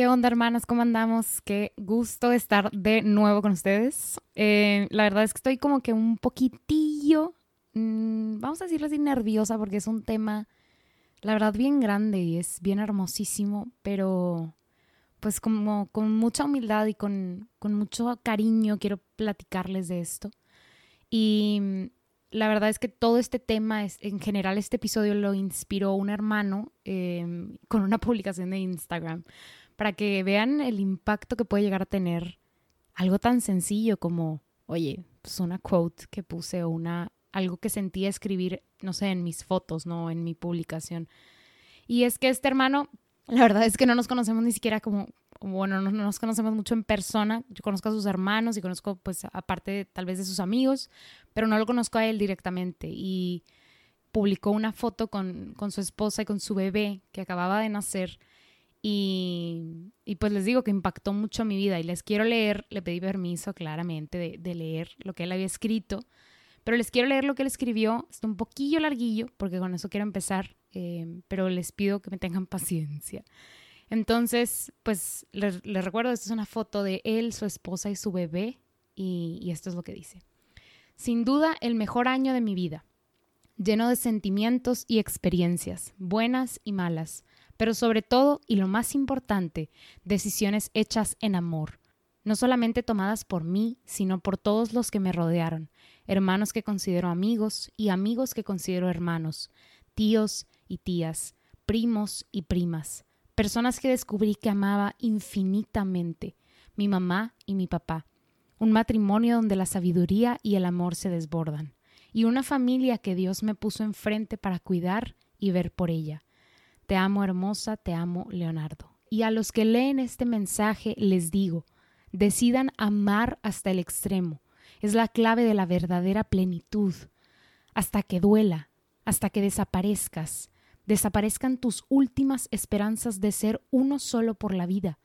¿Qué onda, hermanas? ¿Cómo andamos? Qué gusto estar de nuevo con ustedes. Eh, la verdad es que estoy como que un poquitillo, mmm, vamos a decirlo así, nerviosa porque es un tema, la verdad, bien grande y es bien hermosísimo, pero pues como con mucha humildad y con, con mucho cariño quiero platicarles de esto. Y mm, la verdad es que todo este tema, en general este episodio lo inspiró un hermano eh, con una publicación de Instagram para que vean el impacto que puede llegar a tener algo tan sencillo como, oye, pues una quote que puse o una algo que sentí escribir, no sé, en mis fotos, no en mi publicación. Y es que este hermano, la verdad es que no nos conocemos ni siquiera como, bueno, no, nos conocemos mucho en persona. Yo conozco a sus hermanos y conozco, pues, aparte tal vez de sus amigos, pero no lo conozco a él directamente. Y publicó una foto con, con su esposa y con su bebé que acababa de nacer y, pues les digo que impactó mucho mi vida y les quiero leer, le pedí permiso claramente de, leer lo que él había escrito, pero les quiero leer lo que él escribió, está un poquillo larguillo porque con eso quiero empezar, eh, pero les pido que me tengan paciencia. Entonces, pues les, recuerdo, esta es una foto de él, su esposa y su bebé y, y esto es lo que dice. Sin duda, el mejor año de mi vida, lleno de sentimientos y experiencias, buenas y malas pero sobre todo, y lo más importante, decisiones hechas en amor, no solamente tomadas por mí, sino por todos los que me rodearon, hermanos que considero amigos y amigos que considero hermanos, tíos y tías, primos y primas, personas que descubrí que amaba infinitamente, mi mamá y mi papá, un matrimonio donde la sabiduría y el amor se desbordan, y una familia que Dios me puso enfrente para cuidar y ver por ella. Te amo hermosa, te amo Leonardo. Y a los que leen este mensaje les digo, decidan amar hasta el extremo. Es la clave de la verdadera plenitud. Hasta que duela, hasta que desaparezcas, desaparezcan tus últimas esperanzas de ser uno solo por la vida,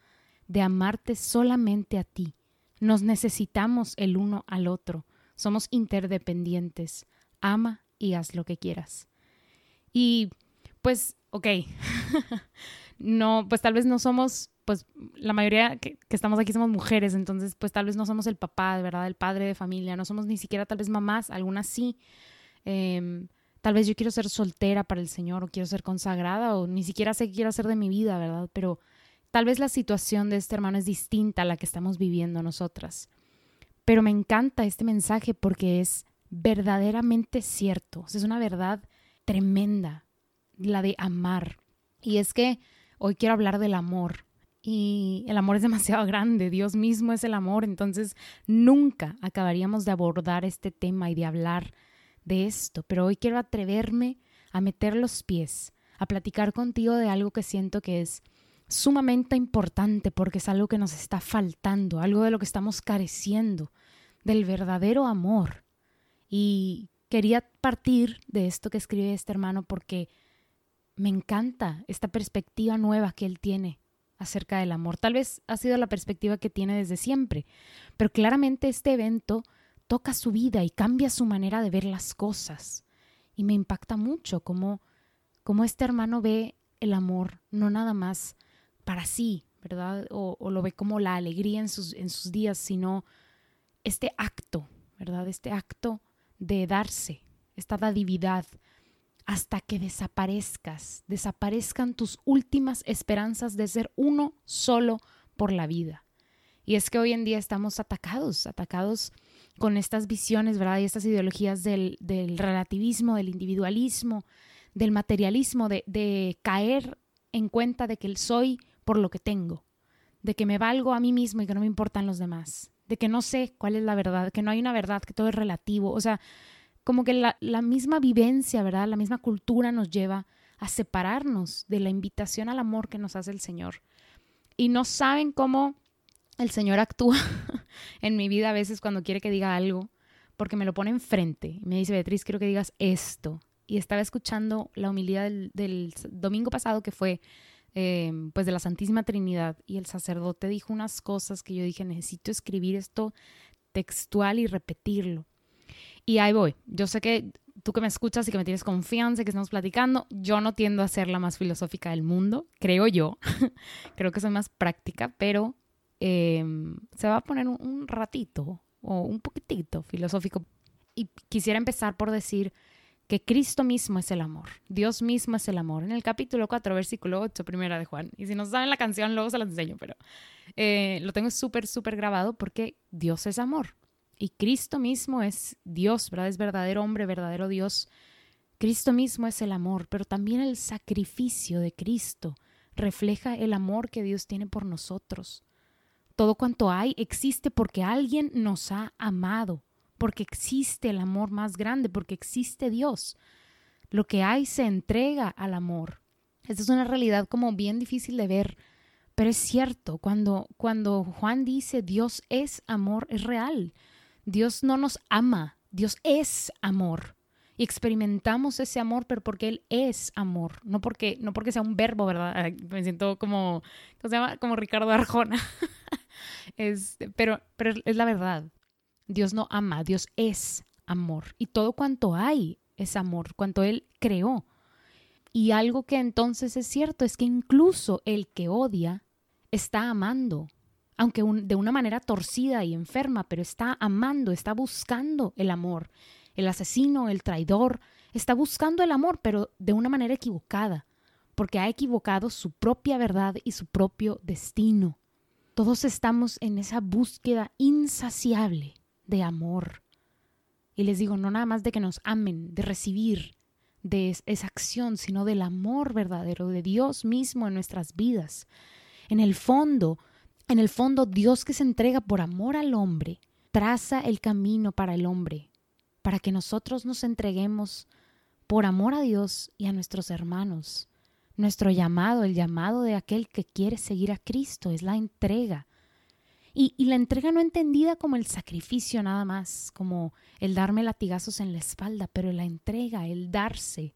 de amarte solamente a ti. Nos necesitamos el uno al otro, somos interdependientes. Ama y haz lo que quieras. Y pues ok, no, pues tal vez no somos, pues la mayoría que, estamos aquí somos mujeres, entonces pues tal vez no somos el papá, verdad, el padre de familia, no somos ni siquiera tal vez mamás, algunas sí. Em, tal vez yo quiero ser soltera para el Señor o quiero ser consagrada o ni siquiera sé qué quiero hacer de mi vida, ¿verdad? Pero tal vez la situación de este hermano es distinta a la que estamos viviendo nosotras. Pero me encanta este mensaje porque es verdaderamente cierto, es una verdad tremenda la de amar. Y es que hoy quiero hablar del amor. Y el amor es demasiado grande, Dios mismo es el amor, entonces nunca acabaríamos de abordar este tema y de hablar de esto, pero hoy quiero atreverme a meter los pies, a platicar contigo de algo que siento que es sumamente importante porque es algo que nos está faltando, algo de lo que estamos careciendo, del verdadero amor. Y quería partir de esto que escribe este hermano porque me encanta esta perspectiva nueva que él tiene acerca del amor. Tal vez ha sido la perspectiva que tiene desde siempre, pero claramente este evento toca su vida y cambia su manera de ver las cosas. Y me impacta mucho cómo, cómo este hermano ve el amor no nada más para sí, ¿verdad? O, lo ve como la alegría en sus, en sus días, sino este acto, ¿verdad? Este acto de darse, esta dadividad, hasta que desaparezcas, desaparezcan tus últimas esperanzas de ser uno solo por la vida. Y es que hoy en día estamos atacados, atacados con estas visiones, ¿verdad? Y estas ideologías del, relativismo, del individualismo, del materialismo, de, de caer en cuenta de que soy por lo que tengo, de que me valgo a mí mismo y que no me importan los demás, de que no sé cuál es la verdad, que no hay una verdad, que todo es relativo. O sea, como que la, la misma vivencia, ¿verdad? La misma cultura nos lleva a separarnos de la invitación al amor que nos hace el Señor. Y no saben cómo el Señor actúa en mi vida a veces cuando quiere que diga algo, porque me lo pone enfrente y me dice, Beatriz, quiero que digas esto. Y estaba escuchando la humildad del, domingo pasado que fue eh, pues de la Santísima Trinidad y el sacerdote dijo unas cosas que yo dije, necesito escribir esto textual y repetirlo. Y ahí voy. Yo sé que tú que me escuchas y que me tienes confianza y que estamos platicando, yo no tiendo a ser la más filosófica del mundo, creo yo. creo que soy más práctica, pero em, se va a poner un, ratito o un poquitito filosófico. Y quisiera empezar por decir que Cristo mismo es el amor, Dios mismo es el amor. En el capítulo 4, versículo 8, primera de Juan. Y si no saben la canción, luego se la enseño, pero eh, lo tengo súper, súper grabado porque Dios es amor. Y Cristo mismo es Dios, ¿verdad? Es verdadero hombre, verdadero Dios. Cristo mismo es el amor, pero también el sacrificio de Cristo refleja el amor que Dios tiene por nosotros. Todo cuanto hay existe porque alguien nos ha amado, porque existe el amor más grande, porque existe Dios. Lo que hay se entrega al amor. Esta es una realidad como bien difícil de ver, pero es cierto, cuando, cuando Juan dice Dios es amor, es real. Dios no nos ama, Dios es amor. Y experimentamos ese amor, pero porque Él es amor, no porque, no porque sea un verbo, ¿verdad? Me siento como, ¿cómo se llama? Como Ricardo Arjona. pero, pero es la verdad. Dios no ama, Dios es amor. Y todo cuanto hay es amor, cuanto Él creó. Y algo que entonces es cierto es que incluso el que odia está amando aunque de una manera torcida y enferma, pero está amando, está buscando el amor. El asesino, el traidor, está buscando el amor, pero de una manera equivocada, porque ha equivocado su propia verdad y su propio destino. Todos estamos en esa búsqueda insaciable de amor. Y les digo, no nada más de que nos amen, de recibir de esa acción, sino del amor verdadero de Dios mismo en nuestras vidas. En el fondo, en el fondo, Dios que se entrega por amor al hombre, traza el camino para el hombre, para que nosotros nos entreguemos por amor a Dios y a nuestros hermanos. Nuestro llamado, el llamado de aquel que quiere seguir a Cristo, es la entrega. Y, y, la entrega no entendida como el sacrificio nada más, como el darme latigazos en la espalda, pero la entrega, el darse.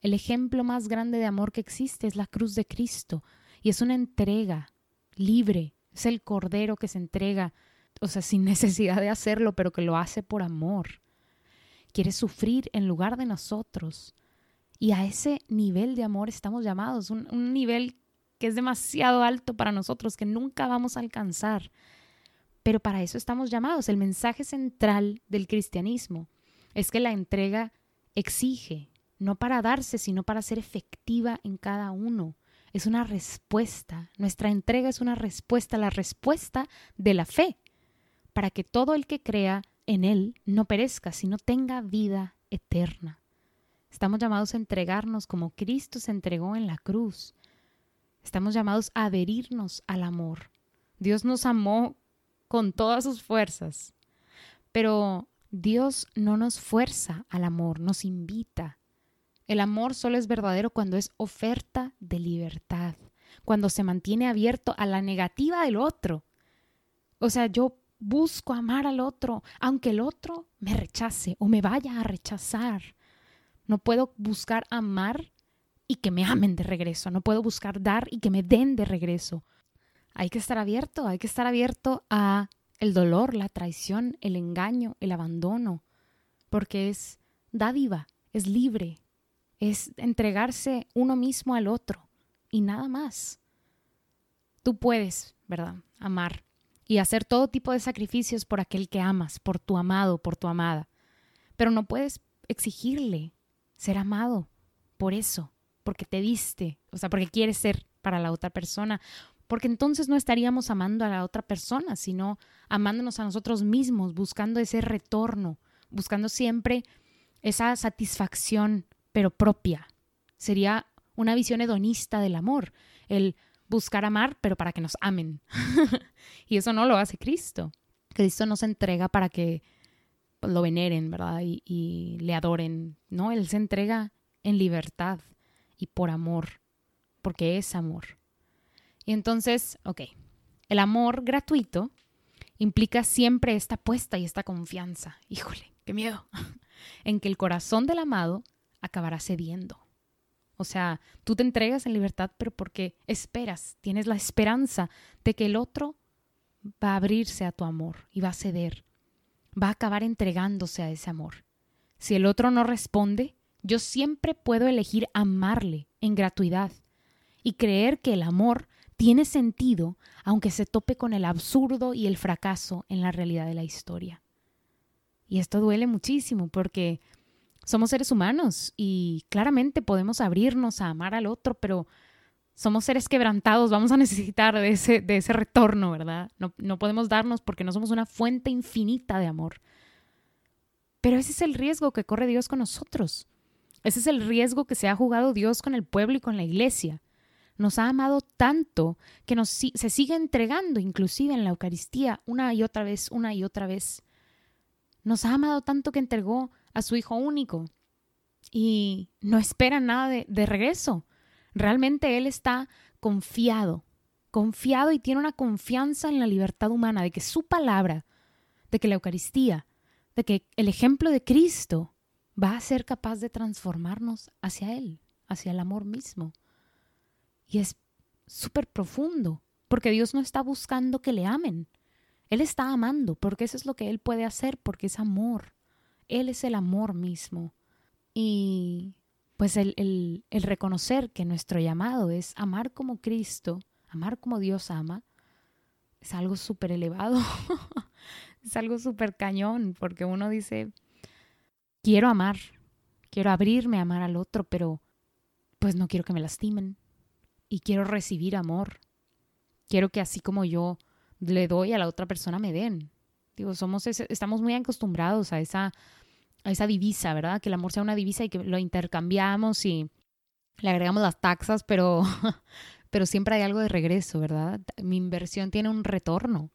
El ejemplo más grande de amor que existe es la cruz de Cristo, y es una entrega libre, es el cordero que se entrega, o sea, sin necesidad de hacerlo, pero que lo hace por amor. Quiere sufrir en lugar de nosotros. Y a ese nivel de amor estamos llamados, un, un nivel que es demasiado alto para nosotros, que nunca vamos a alcanzar. Pero para eso estamos llamados. El mensaje central del cristianismo es que la entrega exige, no para darse, sino para ser efectiva en cada uno es una respuesta. Nuestra entrega es una respuesta, la respuesta de la fe, para que todo el que crea en Él no perezca, sino tenga vida eterna. Estamos llamados a entregarnos como Cristo se entregó en la cruz. Estamos llamados a adherirnos al amor. Dios nos amó con todas sus fuerzas, pero Dios no nos fuerza al amor, nos invita. El amor solo es verdadero cuando es oferta de libertad, cuando se mantiene abierto a la negativa del otro. O sea, yo busco amar al otro, aunque el otro me rechace o me vaya a rechazar. No puedo buscar amar y que me amen de regreso. No puedo buscar dar y que me den de regreso. Hay que estar abierto, hay que estar abierto a el dolor, la traición, el engaño, el abandono, porque es dádiva, es libre, es entregarse uno mismo al otro y nada más. Tú puedes, ¿verdad? Amar y hacer todo tipo de sacrificios por aquel que amas, por tu amado, por tu amada. Pero no puedes exigirle ser amado por eso, porque te diste, o sea, porque quieres ser para la otra persona, porque entonces no estaríamos amando a la otra persona, sino amándonos a nosotros mismos, buscando ese retorno, buscando siempre esa satisfacción, pero propia. Sería una visión hedonista del amor, el buscar amar, pero para que nos amen. y eso no lo hace Cristo. Cristo no se entrega para que lo veneren, ¿verdad? Y, y, le adoren. No, Él se entrega en libertad y por amor, porque es amor. Y entonces, ok, el amor gratuito implica siempre esta apuesta y esta confianza. Híjole, qué miedo. en que el corazón del amado acabará cediendo. O sea, tú te entregas en libertad, pero porque esperas, tienes la esperanza de que el otro va a abrirse a tu amor y va a ceder, va a acabar entregándose a ese amor. Si el otro no responde, yo siempre puedo elegir amarle en gratuidad y creer que el amor tiene sentido aunque se tope con el absurdo y el fracaso en la realidad de la historia. Y esto duele muchísimo porque somos seres humanos y claramente podemos abrirnos a amar al otro, pero somos seres quebrantados, vamos a necesitar de ese, de ese retorno, ¿verdad? No, no podemos darnos porque no somos una fuente infinita de amor. Pero ese es el riesgo que corre Dios con nosotros. Ese es el riesgo que se ha jugado Dios con el pueblo y con la iglesia nos ha amado tanto que nos, se sigue entregando inclusive en la Eucaristía una y otra vez, una y otra vez. Nos ha amado tanto que entregó a su Hijo único y no espera nada de, regreso. Realmente Él está confiado, confiado y tiene una confianza en la libertad humana, de que su palabra, de que la Eucaristía, de que el ejemplo de Cristo va a ser capaz de transformarnos hacia Él, hacia el amor mismo. Y es súper profundo, porque Dios no está buscando que le amen. Él está amando, porque eso es lo que Él puede hacer, porque es amor. Él es el amor mismo. Y pues el, el, reconocer que nuestro llamado es amar como Cristo, amar como Dios ama, es algo súper elevado. es algo súper cañón, porque uno dice, quiero amar, quiero abrirme a amar al otro, pero pues no quiero que me lastimen, y quiero recibir amor. Quiero que así como yo le doy a la otra persona me den. Digo, somos estamos muy acostumbrados a esa, a esa divisa, ¿verdad? Que el amor sea una divisa y que lo intercambiamos y le agregamos las taxas, pero, pero siempre hay algo de regreso, ¿verdad? Mi inversión tiene un retorno.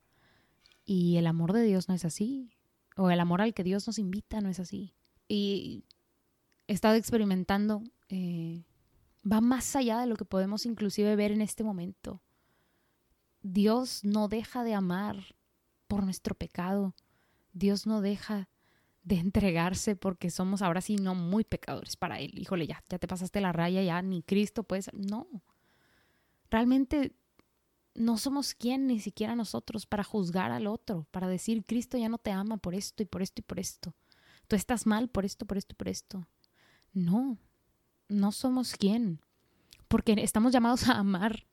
Y el amor de Dios no es así. O el amor al que Dios nos invita no es así. Y he estado experimentando eh, va más allá de lo que podemos inclusive ver en este momento. Dios no deja de amar por nuestro pecado. Dios no deja de entregarse porque somos ahora sí no muy pecadores para Él. Híjole, ya, ya te pasaste la raya, ya ni Cristo puede No. Realmente no somos quien ni siquiera nosotros para juzgar al otro, para decir Cristo ya no te ama por esto y por esto y por esto. Tú estás mal por esto, por esto y por esto. No, no somos quién, porque estamos llamados a amar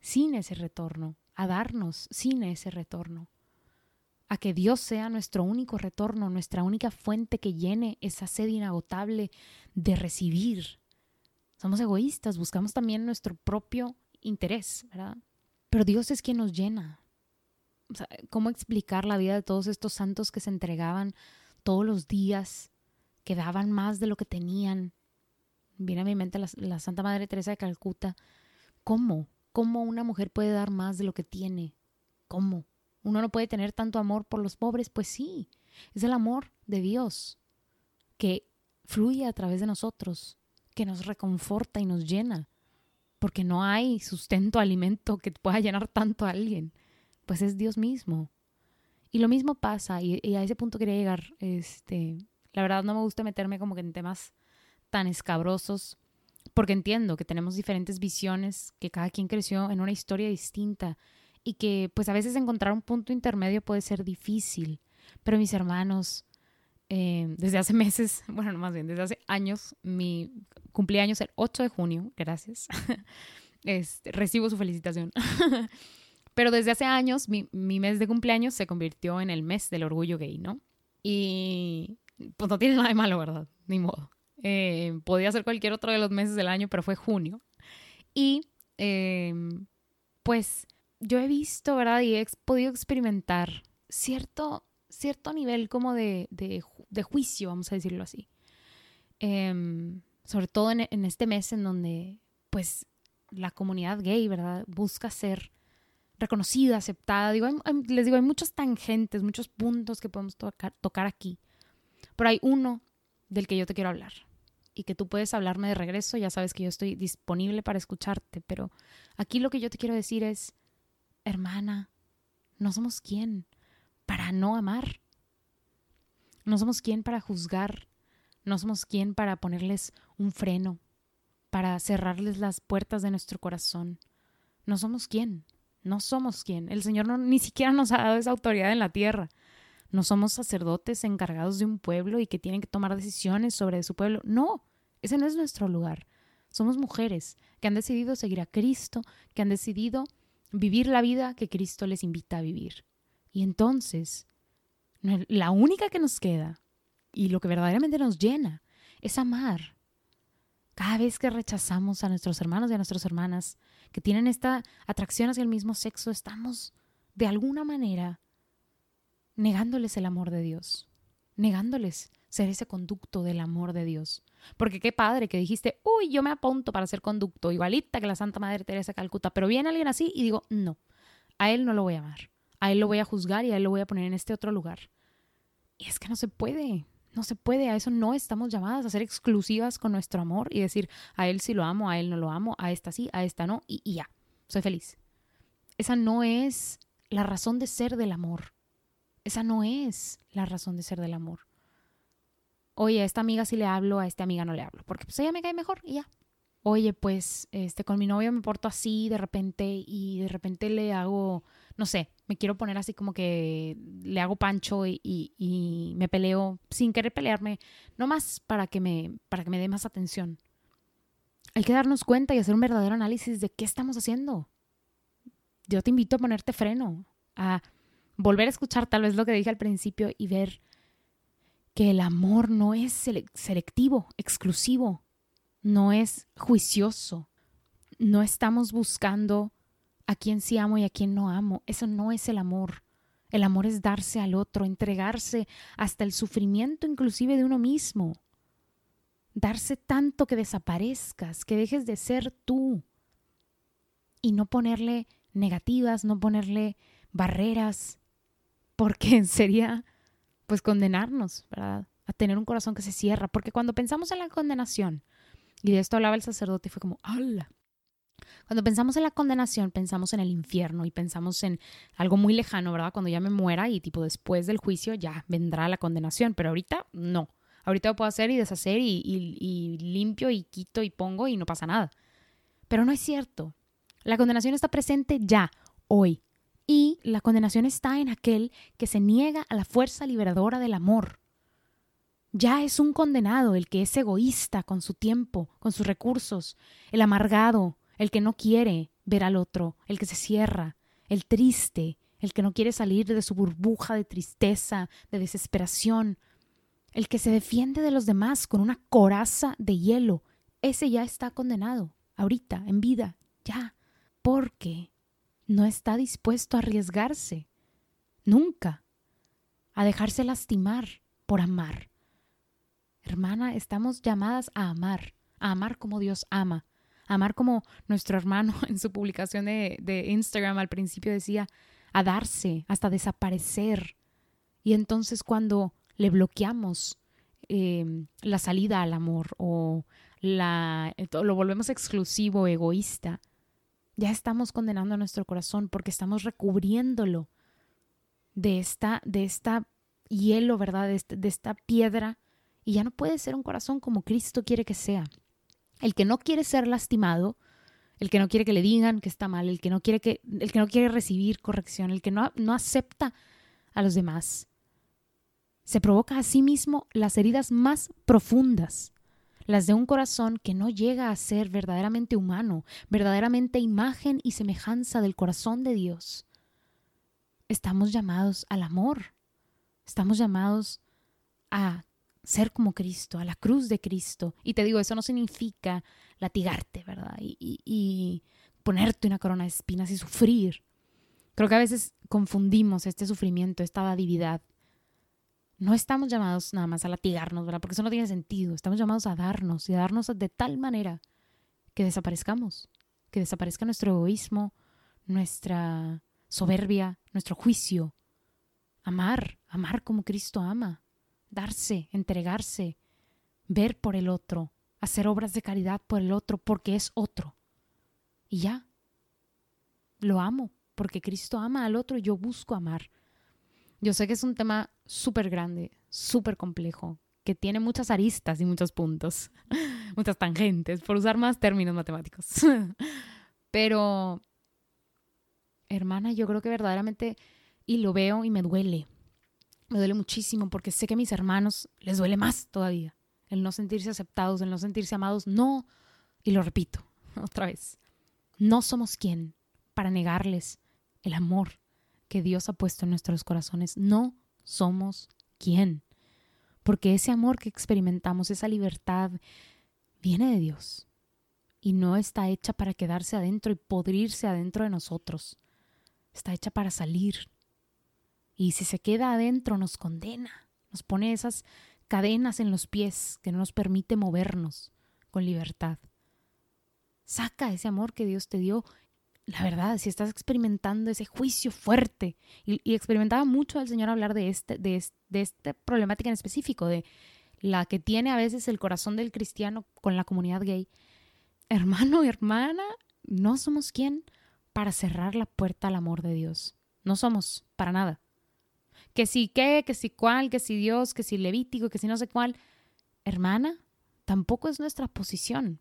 sin ese retorno, a darnos sin ese retorno, a que Dios sea nuestro único retorno, nuestra única fuente que llene esa sed inagotable de recibir. Somos egoístas, buscamos también nuestro propio interés, ¿verdad? Pero Dios es quien nos llena. ¿Cómo explicar la vida de todos estos santos que se entregaban todos los días, que daban más de lo que tenían, viene a mi mente la, Santa Madre Teresa de Calcuta. ¿Cómo? ¿Cómo una mujer puede dar más de lo que tiene? ¿Cómo? ¿Uno no puede tener tanto amor por los pobres? Pues sí, es el amor de Dios que fluye a través de nosotros, que nos reconforta y nos llena, porque no hay sustento, alimento que pueda llenar tanto a alguien, pues es Dios mismo. Y lo mismo pasa, y, a ese punto quería llegar, este, la verdad no me gusta meterme como que en temas tan escabrosos, porque entiendo que tenemos diferentes visiones, que cada quien creció en una historia distinta y que pues a veces encontrar un punto intermedio puede ser difícil. Pero mis hermanos, eh, desde hace meses, bueno, no más bien, desde hace años, mi cumpleaños el 8 de junio, gracias, este, recibo su felicitación. Pero desde hace años mi, mi mes de cumpleaños se convirtió en el mes del orgullo gay, ¿no? Y pues no tiene nada de malo, ¿verdad? Ni modo. Eh, podía ser cualquier otro de los meses del año, pero fue junio. Y em, pues yo he visto, ¿verdad? Y he podido experimentar cierto, cierto nivel como de, de, juicio, vamos a decirlo así. Em, sobre todo en, este mes en donde, pues, la comunidad gay, ¿verdad? Busca ser reconocida, aceptada. Digo, les digo, hay muchos tangentes, muchos puntos que podemos tocar, tocar aquí. Pero hay uno del que yo te quiero hablar y que tú puedes hablarme de regreso. Ya sabes que yo estoy disponible para escucharte, pero aquí lo que yo te quiero decir es, hermana, no somos quién para no amar. No somos quién para juzgar. No somos quién para ponerles un freno, para cerrarles las puertas de nuestro corazón. No somos quién. No somos quién. El Señor ni siquiera nos ha dado esa autoridad en la tierra. No somos sacerdotes encargados de un pueblo y que tienen que tomar decisiones sobre su pueblo. No, ese no es nuestro lugar. Somos mujeres que han decidido seguir a Cristo, que han decidido vivir la vida que Cristo les invita a vivir. Y entonces, la única que nos queda y lo que verdaderamente nos llena es amar. Cada vez que rechazamos a nuestros hermanos y a nuestras hermanas que tienen esta atracción hacia el mismo sexo, estamos de alguna manera negándoles el amor de Dios, negándoles ser ese conducto del amor de Dios. Porque qué padre que dijiste, uy, yo me apunto para ser conducto, igualita que la Santa Madre Teresa Calcuta, pero viene alguien así y digo, no, a él no lo voy a amar, a él lo voy a juzgar y a él lo voy a poner en este otro lugar. Y es que no se puede, no se puede, a eso no estamos llamadas a ser exclusivas con nuestro amor y decir, a él sí lo amo, a él no lo amo, a esta sí, a esta no, y, y ya, soy feliz. Esa no es la razón de ser del amor. Esa no es la razón de ser del amor. Oye, a esta amiga sí le hablo, a esta amiga no le hablo, porque pues ella me cae mejor y ya. Oye, pues este con mi novio me porto así de repente y de repente le hago, no sé, me quiero poner así como que le hago pancho y, y, me peleo sin querer pelearme, no más para que me para que me dé más atención. Hay que darnos cuenta y hacer un verdadero análisis de qué estamos haciendo. Yo te invito a ponerte freno, a volver a escuchar tal vez lo que dije al principio y ver que el amor no es selectivo, exclusivo, no es juicioso. No estamos buscando a quién sí amo y a quién no amo. Eso no es el amor. El amor es darse al otro, entregarse hasta el sufrimiento inclusive de uno mismo. Darse tanto que desaparezcas, que dejes de ser tú. Y no ponerle negativas, no ponerle barreras, porque sería pues condenarnos, ¿verdad? A tener un corazón que se cierra, porque cuando pensamos en la condenación, y de esto hablaba el sacerdote, fue como, ¡hala! Cuando pensamos en la condenación, pensamos en el infierno y pensamos en algo muy lejano, ¿verdad? Cuando ya me muera y tipo después del juicio ya vendrá la condenación, pero ahorita no. Ahorita lo puedo hacer y deshacer y, y limpio y quito y pongo y no pasa nada. Pero no es cierto. La condenación está presente ya, hoy, y la condenación está en aquel que se niega a la fuerza liberadora del amor. Ya es un condenado el que es egoísta con su tiempo, con sus recursos, el amargado, el que no quiere ver al otro, el que se cierra, el triste, el que no quiere salir de su burbuja de tristeza, de desesperación, el que se defiende de los demás con una coraza de hielo, ese ya está condenado, ahorita, en vida, ya, porque no está dispuesto a arriesgarse, nunca, a dejarse lastimar por amar. Hermana, estamos llamadas a amar, a amar como Dios ama, a amar como nuestro hermano en su publicación de, Instagram al principio decía, a darse, hasta desaparecer. Y entonces cuando le bloqueamos em, la salida al amor o la, lo volvemos exclusivo, egoísta, ya estamos condenando nuestro corazón porque estamos recubriéndolo de esta, de esta hielo, ¿verdad? Este, de, esta piedra. Y ya no puede ser un corazón como Cristo quiere que sea. El que no quiere ser lastimado, el que no quiere que le digan que está mal, el que no quiere, que, el que no quiere recibir corrección, el que no, no acepta a los demás, se provoca a sí mismo las heridas más profundas las de un corazón que no llega a ser verdaderamente humano, verdaderamente imagen y semejanza del corazón de Dios. Estamos llamados al amor, estamos llamados a ser como Cristo, a la cruz de Cristo. Y te digo, eso no significa latigarte, ¿verdad? Y, y ponerte una corona de espinas y sufrir. Creo que a veces confundimos este sufrimiento, esta dadividad. No estamos llamados nada más a latigarnos, ¿verdad? Porque eso no tiene sentido. Estamos llamados a darnos y a darnos de tal manera que desaparezcamos, que desaparezca nuestro egoísmo, nuestra soberbia, nuestro juicio. Amar, amar como Cristo ama, darse, entregarse, ver por el otro, hacer obras de caridad por el otro porque es otro. Y ya, lo amo, porque Cristo ama al otro y yo busco amar. Yo sé que es un tema súper grande, súper complejo, que tiene muchas aristas y muchos puntos, muchas tangentes, por usar más términos matemáticos. Pero, hermana, yo creo que verdaderamente, y lo veo y me duele, me duele muchísimo porque sé que a mis hermanos les duele más todavía el no sentirse aceptados, el no sentirse amados. No, y lo repito otra vez, no somos quien para negarles el amor que Dios ha puesto en nuestros corazones. No somos quien. Porque ese amor que experimentamos, esa libertad, viene de Dios y no está hecha para quedarse adentro y podrirse adentro de nosotros. Está hecha para salir. Y si se queda adentro nos condena, nos pone esas cadenas en los pies que no nos permite movernos con libertad. Saca ese amor que Dios te dio. La verdad, si estás experimentando ese juicio fuerte, y, experimentaba mucho el Señor hablar de, este, de, de esta problemática en específico, de la que tiene a veces el corazón del cristiano con la comunidad gay. Hermano y hermana, no somos quien para cerrar la puerta al amor de Dios. No somos, para nada que si qué, que si cuál, que si Dios, que si Levítico, que si no sé cuál. Hermana, tampoco es nuestra posición.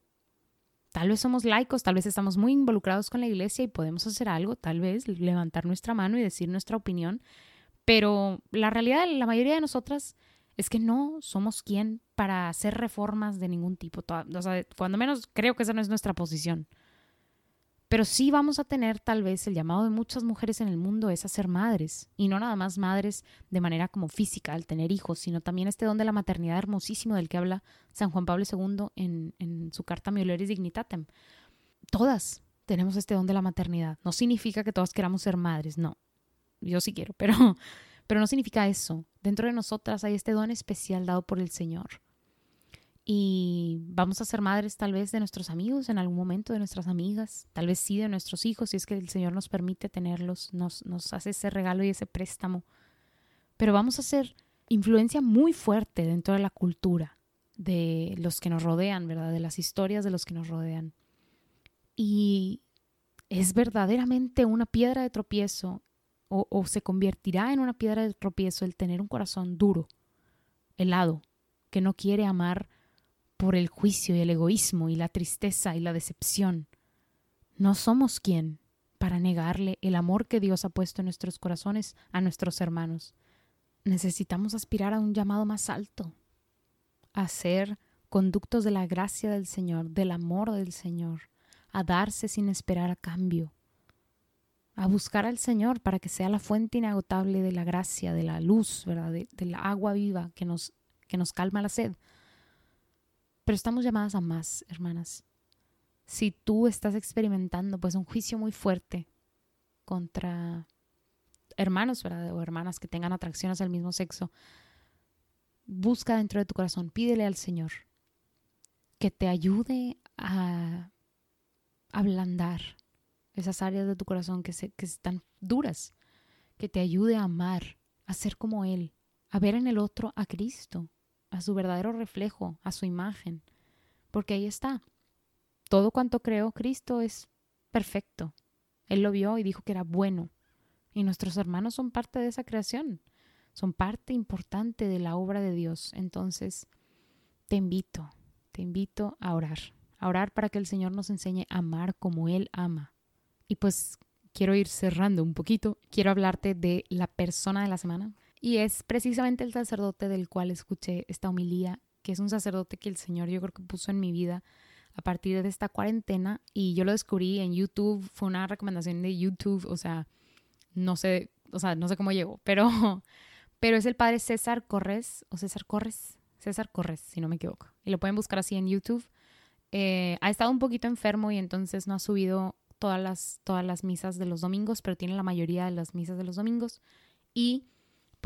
Tal vez somos laicos, tal vez estamos muy involucrados con la iglesia y podemos hacer algo, tal vez levantar nuestra mano y decir nuestra opinión, pero la realidad la mayoría de nosotras es que no somos quien para hacer reformas de ningún tipo. O sea, cuando menos creo que esa no es nuestra posición. Pero sí vamos a tener tal vez el llamado de muchas mujeres en el mundo es a ser madres, y no nada más madres de manera como física, al tener hijos, sino también este don de la maternidad hermosísimo del que habla San Juan Pablo II en, en su carta Mioleris Dignitatem. Todas tenemos este don de la maternidad. No significa que todas queramos ser madres, no. Yo sí quiero, pero, pero no significa eso. Dentro de nosotras hay este don especial dado por el Señor y vamos a ser madres tal vez de nuestros amigos en algún momento, de nuestras amigas, tal vez sí de nuestros hijos, si es que el Señor nos permite tenerlos, nos, nos hace ese regalo y ese préstamo. Pero vamos a ser influencia muy fuerte dentro de la cultura de los que nos rodean, ¿verdad? De las historias de los que nos rodean. Y es verdaderamente una piedra de tropiezo o, o se convertirá en una piedra de tropiezo el tener un corazón duro, helado, que no quiere amar por el juicio y el egoísmo y la tristeza y la decepción. No somos quien para negarle el amor que Dios ha puesto en nuestros corazones a nuestros hermanos. Necesitamos aspirar a un llamado más alto, a ser conductos de la gracia del Señor, del amor del Señor, a darse sin esperar a cambio, a buscar al Señor para que sea la fuente inagotable de la gracia, de la luz, ¿verdad? De, la agua viva que nos, que nos calma la sed, pero estamos llamadas a más, hermanas. Si tú estás experimentando pues un juicio muy fuerte contra hermanos o hermanas que tengan atracciones al mismo sexo, busca dentro de tu corazón, pídele al Señor que te ayude a ablandar esas áreas de tu corazón que, se, que están duras, que te ayude a amar, a ser como Él, a ver en el otro a Cristo, a su verdadero reflejo, a su imagen, porque ahí está. Todo cuanto creó Cristo es perfecto. Él lo vio y dijo que era bueno. Y nuestros hermanos son parte de esa creación, son parte importante de la obra de Dios. Entonces, te invito, te invito a orar, a orar para que el Señor nos enseñe a amar como Él ama. Y pues quiero ir cerrando un poquito, quiero hablarte de la persona de la semana. Y es precisamente el sacerdote del cual escuché esta homilía, que es un sacerdote que el Señor yo creo que puso en mi vida a partir de esta cuarentena y yo lo descubrí en YouTube, fue una recomendación de YouTube, o sea, no sé, o sea, no sé cómo llegó, pero, pero es el padre César Corres, o César Corres, César Corres, si no me equivoco, y lo pueden buscar así en YouTube. Eh, ha estado un poquito enfermo y entonces no ha subido todas las, todas las misas de los domingos, pero tiene la mayoría de las misas de los domingos. Y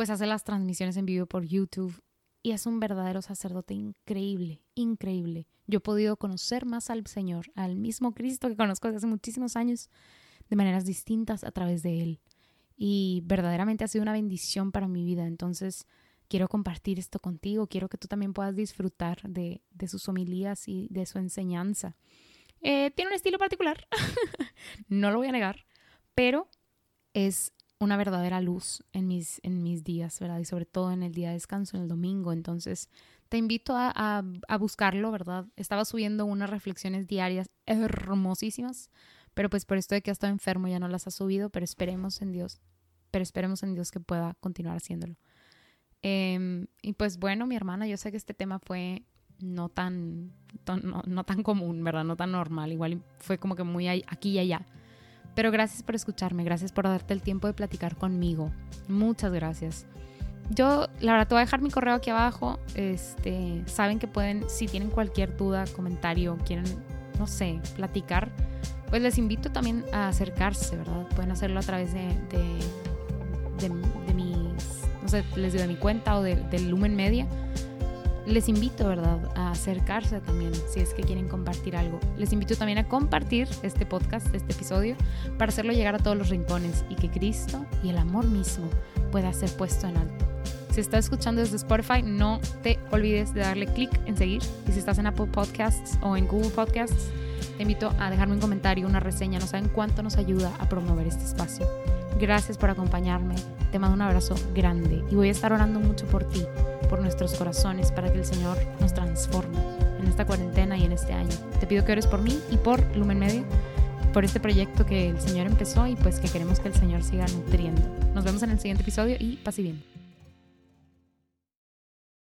pues hace las transmisiones en vivo por YouTube. Y es un verdadero sacerdote increíble, increíble. Yo he podido conocer más al Señor, al mismo Cristo que conozco desde hace muchísimos años, de maneras distintas a través de Él. Y verdaderamente ha sido una bendición para mi vida. Entonces, quiero compartir esto contigo. Quiero que tú también puedas disfrutar de, sus homilías y de su enseñanza. Eh, tiene un estilo particular, no lo voy a negar, pero es una verdadera luz en mis, en mis días, ¿verdad? Y sobre todo en el día de descanso, en el domingo. Entonces, te invito a, a, buscarlo, ¿verdad? Estaba subiendo unas reflexiones diarias hermosísimas, pero pues por esto de que ha estado enfermo ya no las ha subido, pero esperemos en Dios, pero esperemos en Dios que pueda continuar haciéndolo. Em, y pues bueno, mi hermana, yo sé que este tema fue no tan, no, tan común, ¿verdad? No tan normal. Igual fue como que muy aquí y allá. Pero gracias por escucharme, gracias por darte el tiempo de platicar conmigo. Muchas gracias. Yo, la verdad, te voy a dejar mi correo aquí abajo. Este, saben que pueden, si tienen cualquier duda, comentario, quieren, no sé, platicar, pues les invito también a acercarse, ¿verdad? Pueden hacerlo a través de, de, de, no sé, les de mi cuenta o del Lumen Media les invito, ¿verdad?, a acercarse también si es que quieren compartir algo. Les invito también a compartir este podcast, este episodio, para hacerlo llegar a todos los rincones y que Cristo y el amor mismo pueda ser puesto en alto. Si estás escuchando desde Spotify, no te olvides de darle clic en seguir. Y si estás en Apple Podcasts o en Google Podcasts, te invito a dejarme un comentario, una reseña. No saben cuánto nos ayuda a promover este espacio. Gracias por acompañarme. Te mando un abrazo grande y voy a estar orando mucho por ti por nuestros corazones para que el Señor nos transforme en esta cuarentena y en este año. Te pido que ores por mí y por Lumen Media, por este proyecto que el Señor empezó y pues que queremos que el Señor siga nutriendo. Nos vemos en el siguiente episodio y pase bien.